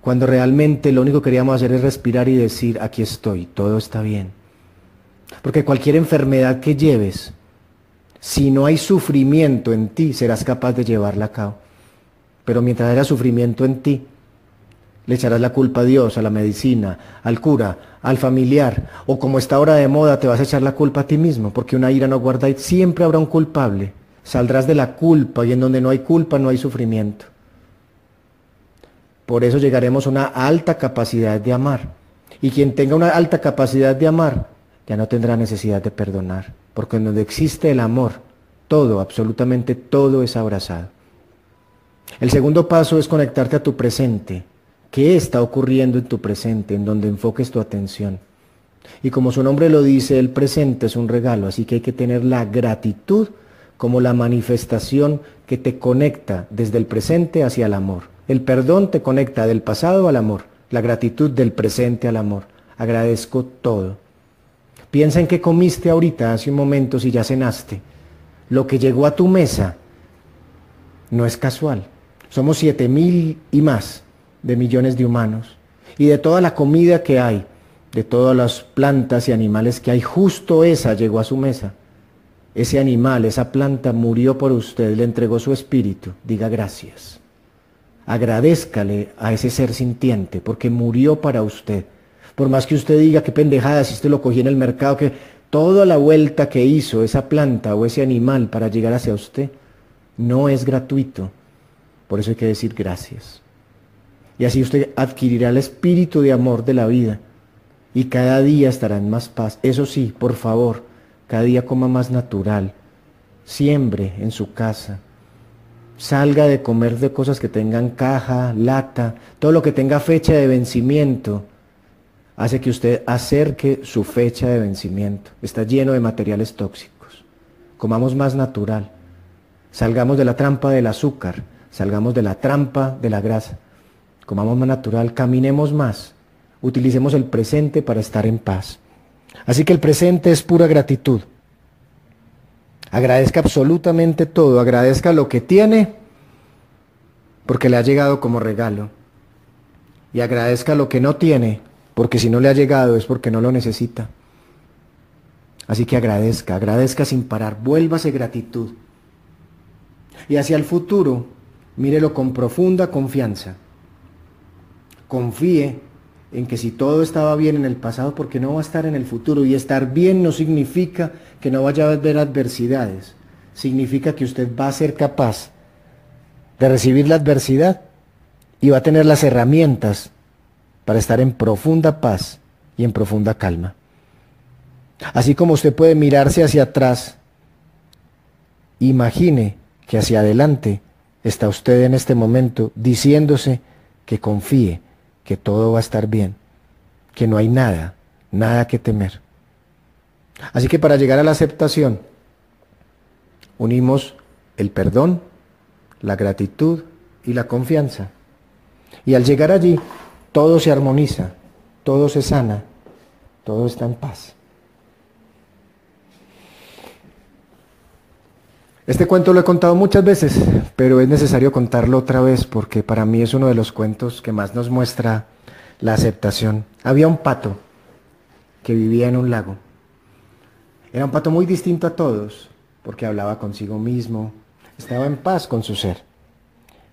cuando realmente lo único que queríamos hacer es respirar y decir, aquí estoy, todo está bien. Porque cualquier enfermedad que lleves, si no hay sufrimiento en ti, serás capaz de llevarla a cabo. Pero mientras haya sufrimiento en ti, le echarás la culpa a Dios, a la medicina, al cura, al familiar, o como está ahora de moda, te vas a echar la culpa a ti mismo, porque una ira no guarda y siempre habrá un culpable. Saldrás de la culpa y en donde no hay culpa no hay sufrimiento. Por eso llegaremos a una alta capacidad de amar. Y quien tenga una alta capacidad de amar, ya no tendrá necesidad de perdonar porque donde existe el amor, todo, absolutamente todo es abrazado. El segundo paso es conectarte a tu presente. ¿Qué está ocurriendo en tu presente, en donde enfoques tu atención? Y como su nombre lo dice, el presente es un regalo, así que hay que tener la gratitud como la manifestación que te conecta desde el presente hacia el amor. El perdón te conecta del pasado al amor, la gratitud del presente al amor. Agradezco todo. Piensa en qué comiste ahorita, hace un momento, si ya cenaste. Lo que llegó a tu mesa no es casual. Somos siete mil y más de millones de humanos. Y de toda la comida que hay, de todas las plantas y animales que hay, justo esa llegó a su mesa. Ese animal, esa planta murió por usted, le entregó su espíritu. Diga gracias. Agradezcale a ese ser sintiente porque murió para usted. Por más que usted diga qué pendejada, si usted lo cogí en el mercado, que toda la vuelta que hizo esa planta o ese animal para llegar hacia usted no es gratuito. Por eso hay que decir gracias. Y así usted adquirirá el espíritu de amor de la vida y cada día estará en más paz. Eso sí, por favor, cada día coma más natural. Siembre en su casa. Salga de comer de cosas que tengan caja, lata, todo lo que tenga fecha de vencimiento hace que usted acerque su fecha de vencimiento. Está lleno de materiales tóxicos. Comamos más natural. Salgamos de la trampa del azúcar. Salgamos de la trampa de la grasa. Comamos más natural. Caminemos más. Utilicemos el presente para estar en paz. Así que el presente es pura gratitud. Agradezca absolutamente todo. Agradezca lo que tiene porque le ha llegado como regalo. Y agradezca lo que no tiene porque si no le ha llegado es porque no lo necesita. Así que agradezca, agradezca sin parar, vuélvase gratitud. Y hacia el futuro, Mírelo con profunda confianza. Confíe en que si todo estaba bien en el pasado, porque no va a estar en el futuro. Y estar bien no significa que no vaya a haber adversidades. Significa que usted va a ser capaz de recibir la adversidad y va a tener las herramientas para estar en profunda paz y en profunda calma. Así como usted puede mirarse hacia atrás, imagine que hacia adelante está usted en este momento diciéndose que confíe, que todo va a estar bien, que no hay nada, nada que temer. Así que para llegar a la aceptación, unimos el perdón, la gratitud y la confianza. Y al llegar allí, todo se armoniza, todo se sana, todo está en paz. Este cuento lo he contado muchas veces, pero es necesario contarlo otra vez porque para mí es uno de los cuentos que más nos muestra la aceptación. Había un pato que vivía en un lago. Era un pato muy distinto a todos porque hablaba consigo mismo, estaba en paz con su ser.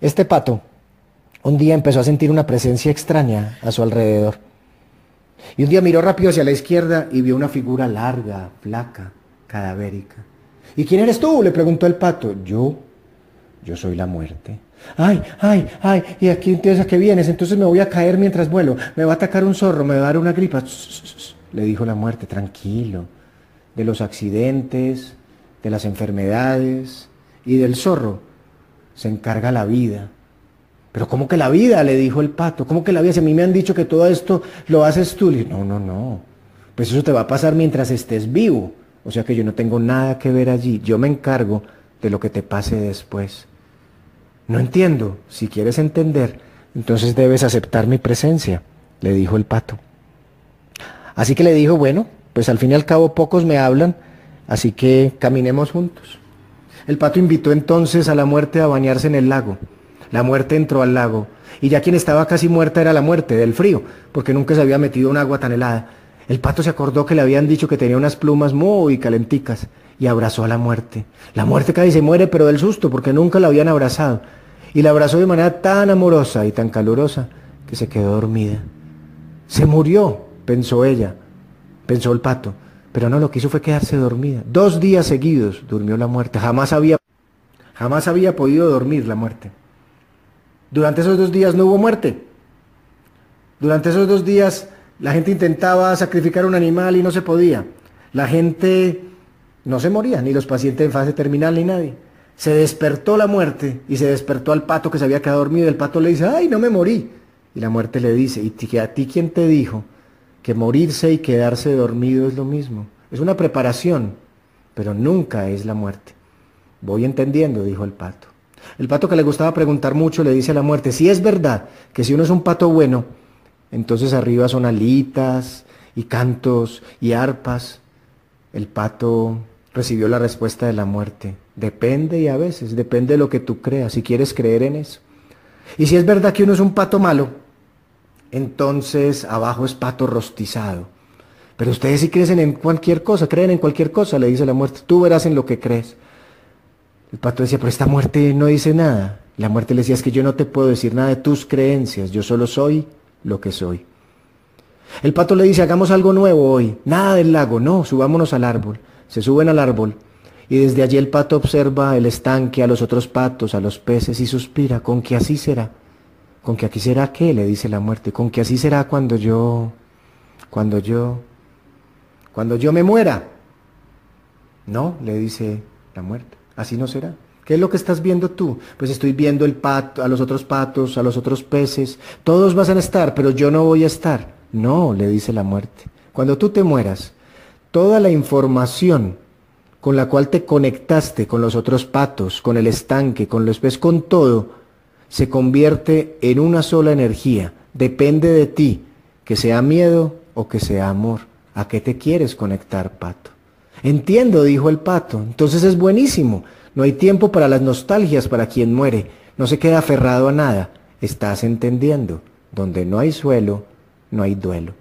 Este pato un día empezó a sentir una presencia extraña a su alrededor. Y un día miró rápido hacia la izquierda y vio una figura larga, flaca, cadavérica. ¿Y quién eres tú? le preguntó el pato. Yo, yo soy la muerte. Ay, ay, ay, ¿y aquí entonces a qué vienes? Entonces me voy a caer mientras vuelo, me va a atacar un zorro, me va a dar una gripa. Le dijo la muerte, tranquilo, de los accidentes, de las enfermedades y del zorro se encarga la vida. Pero ¿cómo que la vida? le dijo el pato. ¿Cómo que la vida? Si a mí me han dicho que todo esto lo haces tú. No, no, no. Pues eso te va a pasar mientras estés vivo. O sea que yo no tengo nada que ver allí. Yo me encargo de lo que te pase después. No entiendo. Si quieres entender, entonces debes aceptar mi presencia, le dijo el pato. Así que le dijo, bueno, pues al fin y al cabo pocos me hablan, así que caminemos juntos. El pato invitó entonces a la muerte a bañarse en el lago. La muerte entró al lago, y ya quien estaba casi muerta era la muerte, del frío, porque nunca se había metido en agua tan helada. El pato se acordó que le habían dicho que tenía unas plumas muy calenticas y abrazó a la muerte. La muerte casi se muere, pero del susto, porque nunca la habían abrazado. Y la abrazó de manera tan amorosa y tan calurosa que se quedó dormida. Se murió, pensó ella, pensó el pato, pero no, lo que hizo fue quedarse dormida. Dos días seguidos durmió la muerte. Jamás había, jamás había podido dormir la muerte. Durante esos dos días no hubo muerte. Durante esos dos días la gente intentaba sacrificar un animal y no se podía. La gente no se moría, ni los pacientes en fase terminal, ni nadie. Se despertó la muerte y se despertó al pato que se había quedado dormido. El pato le dice, ay, no me morí. Y la muerte le dice, ¿y a ti quién te dijo que morirse y quedarse dormido es lo mismo? Es una preparación, pero nunca es la muerte. Voy entendiendo, dijo el pato. El pato que le gustaba preguntar mucho le dice a la muerte, si es verdad que si uno es un pato bueno, entonces arriba son alitas y cantos y arpas. El pato recibió la respuesta de la muerte. Depende y a veces, depende de lo que tú creas, si quieres creer en eso. Y si es verdad que uno es un pato malo, entonces abajo es pato rostizado. Pero ustedes sí creen en cualquier cosa, creen en cualquier cosa, le dice la muerte. Tú verás en lo que crees. El pato decía, pero esta muerte no dice nada. La muerte le decía, es que yo no te puedo decir nada de tus creencias, yo solo soy lo que soy. El pato le dice, hagamos algo nuevo hoy. Nada del lago, no, subámonos al árbol. Se suben al árbol y desde allí el pato observa el estanque, a los otros patos, a los peces y suspira, con que así será. ¿Con que aquí será qué? le dice la muerte. Con que así será cuando yo, cuando yo, cuando yo me muera. No, le dice la muerte, así no será. ¿Qué es lo que estás viendo tú? Pues estoy viendo el pato, a los otros patos, a los otros peces. Todos van a estar, pero yo no voy a estar. No, le dice la muerte. Cuando tú te mueras, toda la información con la cual te conectaste con los otros patos, con el estanque, con los peces, con todo, se convierte en una sola energía. Depende de ti, que sea miedo o que sea amor. ¿A qué te quieres conectar, pato? Entiendo, dijo el pato. Entonces es buenísimo. No hay tiempo para las nostalgias para quien muere. No se queda aferrado a nada. Estás entendiendo. Donde no hay suelo, no hay duelo.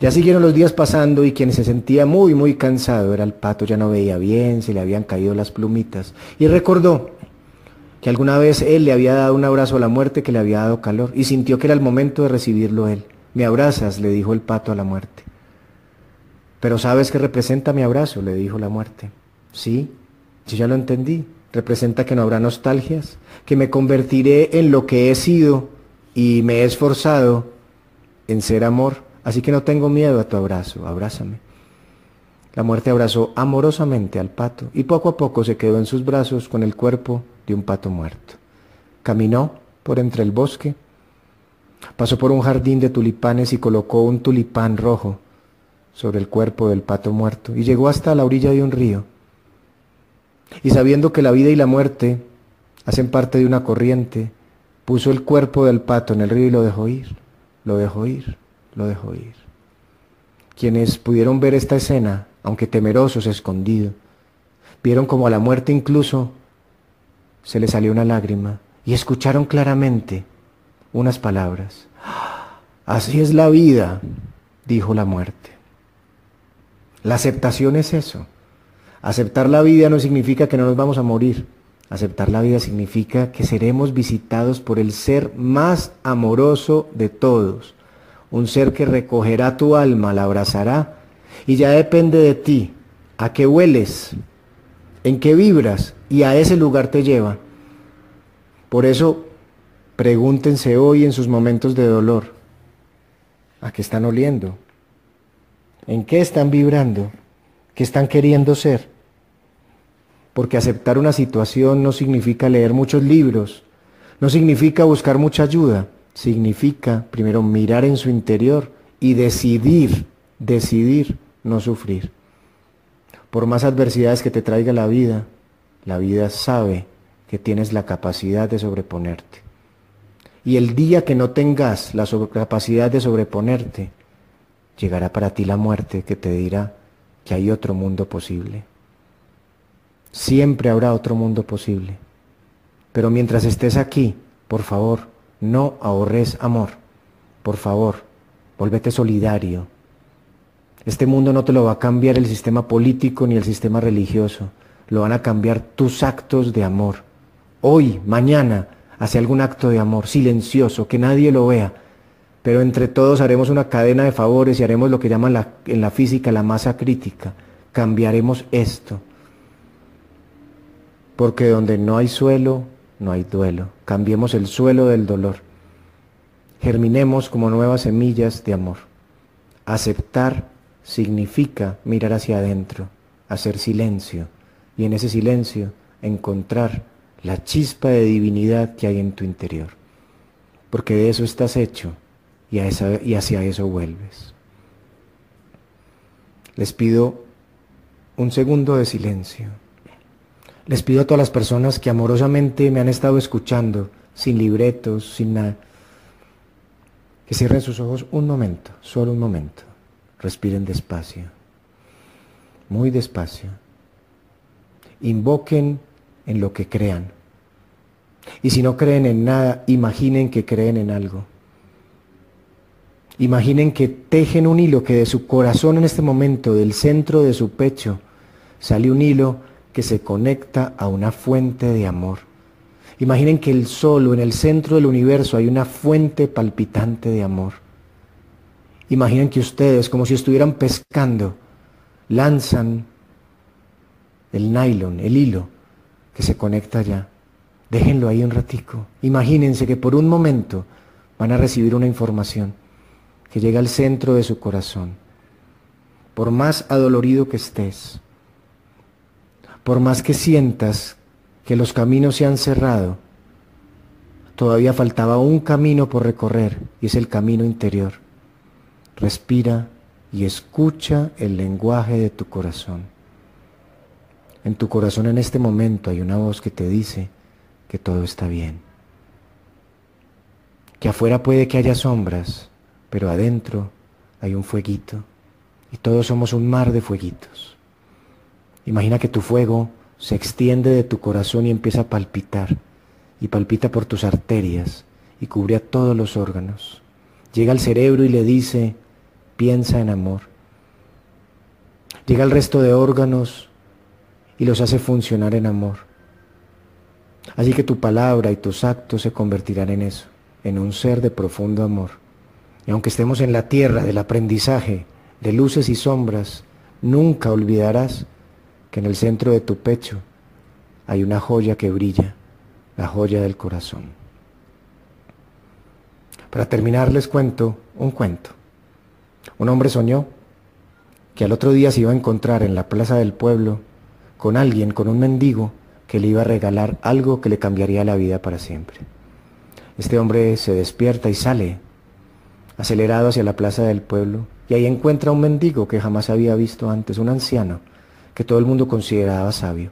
Ya siguieron los días pasando y quien se sentía muy, muy cansado era el pato. Ya no veía bien, se le habían caído las plumitas. Y recordó que alguna vez él le había dado un abrazo a la muerte que le había dado calor y sintió que era el momento de recibirlo él. Me abrazas, le dijo el pato a la muerte. Pero ¿sabes qué representa mi abrazo? le dijo la muerte. Sí, yo ya lo entendí. Representa que no habrá nostalgias, que me convertiré en lo que he sido y me he esforzado en ser amor. Así que no tengo miedo a tu abrazo, abrázame. La muerte abrazó amorosamente al pato y poco a poco se quedó en sus brazos con el cuerpo de un pato muerto. Caminó por entre el bosque, pasó por un jardín de tulipanes y colocó un tulipán rojo sobre el cuerpo del pato muerto y llegó hasta la orilla de un río. Y sabiendo que la vida y la muerte hacen parte de una corriente, puso el cuerpo del pato en el río y lo dejó ir, lo dejó ir, lo dejó ir. Quienes pudieron ver esta escena, aunque temerosos, escondidos, vieron como a la muerte incluso se le salió una lágrima y escucharon claramente unas palabras. Así es la vida, dijo la muerte. La aceptación es eso. Aceptar la vida no significa que no nos vamos a morir. Aceptar la vida significa que seremos visitados por el ser más amoroso de todos. Un ser que recogerá tu alma, la abrazará y ya depende de ti. ¿A qué hueles? ¿En qué vibras? Y a ese lugar te lleva. Por eso, pregúntense hoy en sus momentos de dolor, ¿a qué están oliendo? ¿En qué están vibrando? ¿Qué están queriendo ser? Porque aceptar una situación no significa leer muchos libros, no significa buscar mucha ayuda, significa primero mirar en su interior y decidir, decidir no sufrir. Por más adversidades que te traiga la vida, la vida sabe que tienes la capacidad de sobreponerte. Y el día que no tengas la capacidad de sobreponerte, llegará para ti la muerte que te dirá que hay otro mundo posible. Siempre habrá otro mundo posible. Pero mientras estés aquí, por favor, no ahorres amor. Por favor, volvete solidario. Este mundo no te lo va a cambiar el sistema político ni el sistema religioso. Lo van a cambiar tus actos de amor. Hoy, mañana, hace algún acto de amor silencioso, que nadie lo vea pero entre todos haremos una cadena de favores y haremos lo que llaman en la física la masa crítica. Cambiaremos esto. Porque donde no hay suelo, no hay duelo. Cambiemos el suelo del dolor. Germinemos como nuevas semillas de amor. Aceptar significa mirar hacia adentro, hacer silencio y en ese silencio encontrar la chispa de divinidad que hay en tu interior. Porque de eso estás hecho y, hacia eso vuelves. Les pido un segundo de silencio. Les pido a todas las personas que amorosamente me han estado escuchando, sin libretos, sin nada, que cierren sus ojos un momento, solo un momento. Respiren despacio, muy despacio. Invoquen en lo que crean. Y si no creen en nada, imaginen que creen en algo. Imaginen que tejen un hilo, que de su corazón en este momento, del centro de su pecho, sale un hilo que se conecta a una fuente de amor. Imaginen que el solo en el centro del universo hay una fuente palpitante de amor. Imaginen que ustedes, como si estuvieran pescando, lanzan el nylon, el hilo que se conecta allá. Déjenlo ahí un ratico. Imagínense que por un momento van a recibir una información que llega al centro de su corazón. Por más adolorido que estés, por más que sientas que los caminos se han cerrado, todavía faltaba un camino por recorrer y es el camino interior. Respira y escucha el lenguaje de tu corazón. En tu corazón en este momento hay una voz que te dice que todo está bien. Que afuera puede que haya sombras, pero adentro hay un fueguito y todos somos un mar de fueguitos. Imagina que tu fuego se extiende de tu corazón y empieza a palpitar y palpita por tus arterias y cubre a todos los órganos. Llega al cerebro y le dice, piensa en amor. Llega al resto de órganos y los hace funcionar en amor. Así que tu palabra y tus actos se convertirán en eso, en un ser de profundo amor. Y aunque estemos en la tierra del aprendizaje, de luces y sombras, nunca olvidarás que en el centro de tu pecho hay una joya que brilla, la joya del corazón. Para terminar les cuento un cuento. Un hombre soñó que al otro día se iba a encontrar en la plaza del pueblo con alguien, con un mendigo, que le iba a regalar algo que le cambiaría la vida para siempre. Este hombre se despierta y sale, acelerado hacia la plaza del pueblo, y ahí encuentra a un mendigo que jamás había visto antes, un anciano, que todo el mundo consideraba sabio.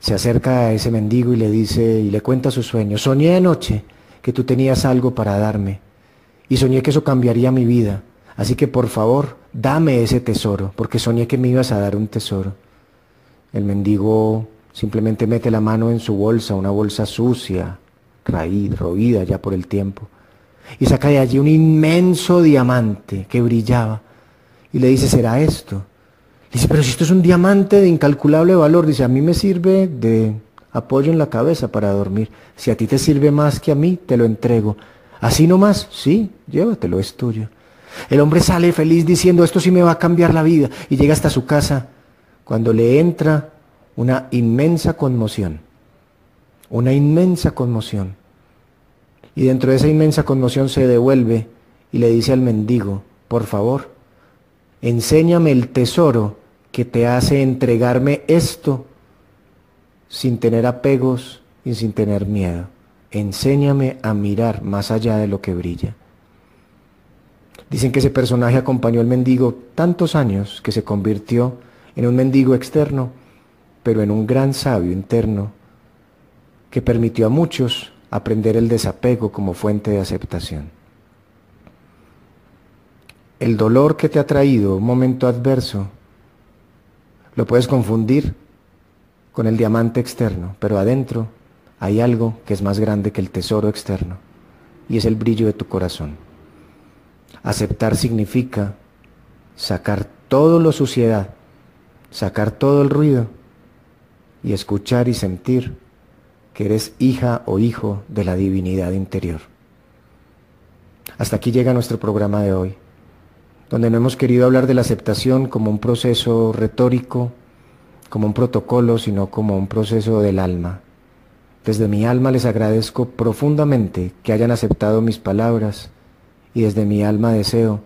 Se acerca a ese mendigo y le dice y le cuenta su sueño. Soñé anoche que tú tenías algo para darme y soñé que eso cambiaría mi vida. Así que por favor, dame ese tesoro, porque soñé que me ibas a dar un tesoro. El mendigo simplemente mete la mano en su bolsa, una bolsa sucia, raíz, roída ya por el tiempo, y saca de allí un inmenso diamante que brillaba. Y le dice, ¿será esto? Dice, pero si esto es un diamante de incalculable valor, dice, a mí me sirve de apoyo en la cabeza para dormir. Si a ti te sirve más que a mí, te lo entrego. Así nomás, sí, llévatelo, es tuyo. El hombre sale feliz diciendo, esto sí me va a cambiar la vida. Y llega hasta su casa cuando le entra una inmensa conmoción. Una inmensa conmoción. Y dentro de esa inmensa conmoción se devuelve y le dice al mendigo, por favor, enséñame el tesoro que te hace entregarme esto sin tener apegos y sin tener miedo. Enséñame a mirar más allá de lo que brilla. Dicen que ese personaje acompañó al mendigo tantos años que se convirtió en un mendigo externo, pero en un gran sabio interno que permitió a muchos aprender el desapego como fuente de aceptación. El dolor que te ha traído un momento adverso lo puedes confundir con el diamante externo, pero adentro hay algo que es más grande que el tesoro externo y es el brillo de tu corazón. Aceptar significa sacar todo lo suciedad, sacar todo el ruido y escuchar y sentir que eres hija o hijo de la divinidad interior. Hasta aquí llega nuestro programa de hoy, donde no hemos querido hablar de la aceptación como un proceso retórico, como un protocolo, sino como un proceso del alma. Desde mi alma les agradezco profundamente que hayan aceptado mis palabras y desde mi alma deseo